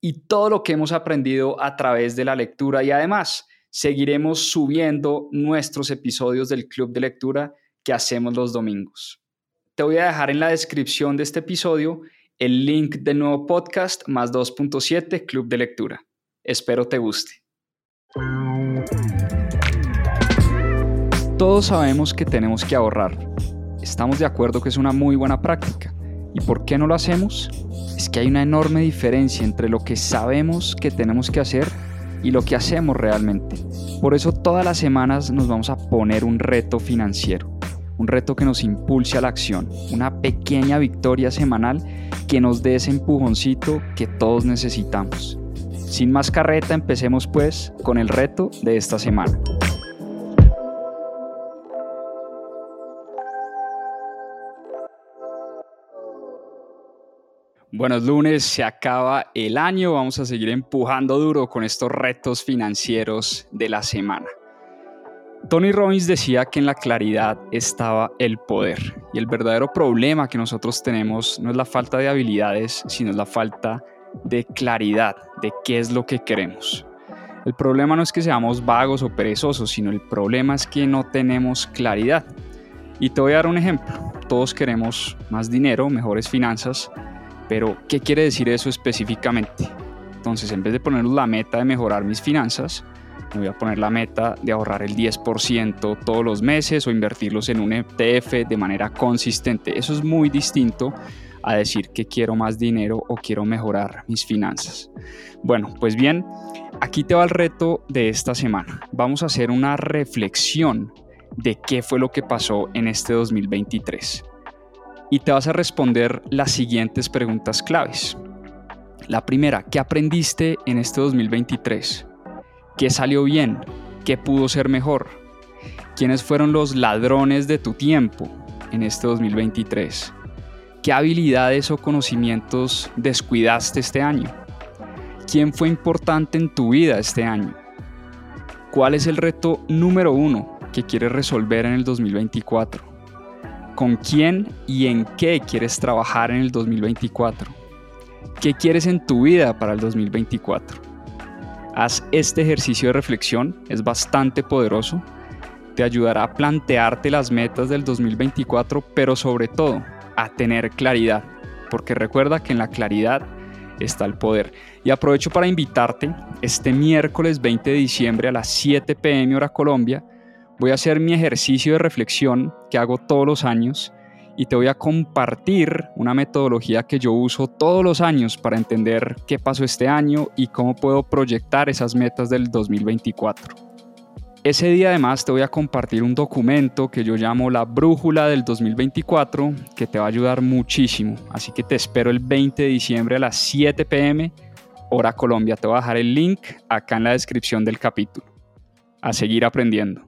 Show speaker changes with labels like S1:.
S1: y todo lo que hemos aprendido a través de la lectura y además seguiremos subiendo nuestros episodios del Club de Lectura que hacemos los domingos. Te voy a dejar en la descripción de este episodio el link del nuevo podcast más 2.7 Club de Lectura. Espero te guste. Todos sabemos que tenemos que ahorrar. Estamos de acuerdo que es una muy buena práctica. ¿Y por qué no lo hacemos? Es que hay una enorme diferencia entre lo que sabemos que tenemos que hacer y lo que hacemos realmente. Por eso todas las semanas nos vamos a poner un reto financiero, un reto que nos impulse a la acción, una pequeña victoria semanal que nos dé ese empujoncito que todos necesitamos. Sin más carreta, empecemos pues con el reto de esta semana. Buenos lunes, se acaba el año, vamos a seguir empujando duro con estos retos financieros de la semana. Tony Robbins decía que en la claridad estaba el poder y el verdadero problema que nosotros tenemos no es la falta de habilidades, sino la falta de claridad de qué es lo que queremos. El problema no es que seamos vagos o perezosos, sino el problema es que no tenemos claridad. Y te voy a dar un ejemplo. Todos queremos más dinero, mejores finanzas, pero, ¿qué quiere decir eso específicamente? Entonces, en vez de poner la meta de mejorar mis finanzas, me voy a poner la meta de ahorrar el 10% todos los meses o invertirlos en un ETF de manera consistente. Eso es muy distinto a decir que quiero más dinero o quiero mejorar mis finanzas. Bueno, pues bien, aquí te va el reto de esta semana. Vamos a hacer una reflexión de qué fue lo que pasó en este 2023 y te vas a responder las siguientes preguntas claves. La primera, ¿qué aprendiste en este 2023? ¿Qué salió bien? ¿Qué pudo ser mejor? ¿Quiénes fueron los ladrones de tu tiempo en este 2023? ¿Qué habilidades o conocimientos descuidaste este año? ¿Quién fue importante en tu vida este año? ¿Cuál es el reto número uno que quieres resolver en el 2024? Con quién y en qué quieres trabajar en el 2024. ¿Qué quieres en tu vida para el 2024? Haz este ejercicio de reflexión, es bastante poderoso. Te ayudará a plantearte las metas del 2024, pero sobre todo a tener claridad, porque recuerda que en la claridad está el poder. Y aprovecho para invitarte este miércoles 20 de diciembre a las 7 pm hora Colombia voy a hacer mi ejercicio de reflexión que hago todos los años y te voy a compartir una metodología que yo uso todos los años para entender qué pasó este año y cómo puedo proyectar esas metas del 2024. Ese día además te voy a compartir un documento que yo llamo la brújula del 2024 que te va a ayudar muchísimo. Así que te espero el 20 de diciembre a las 7 pm hora Colombia. Te voy a dejar el link acá en la descripción del capítulo. A seguir aprendiendo.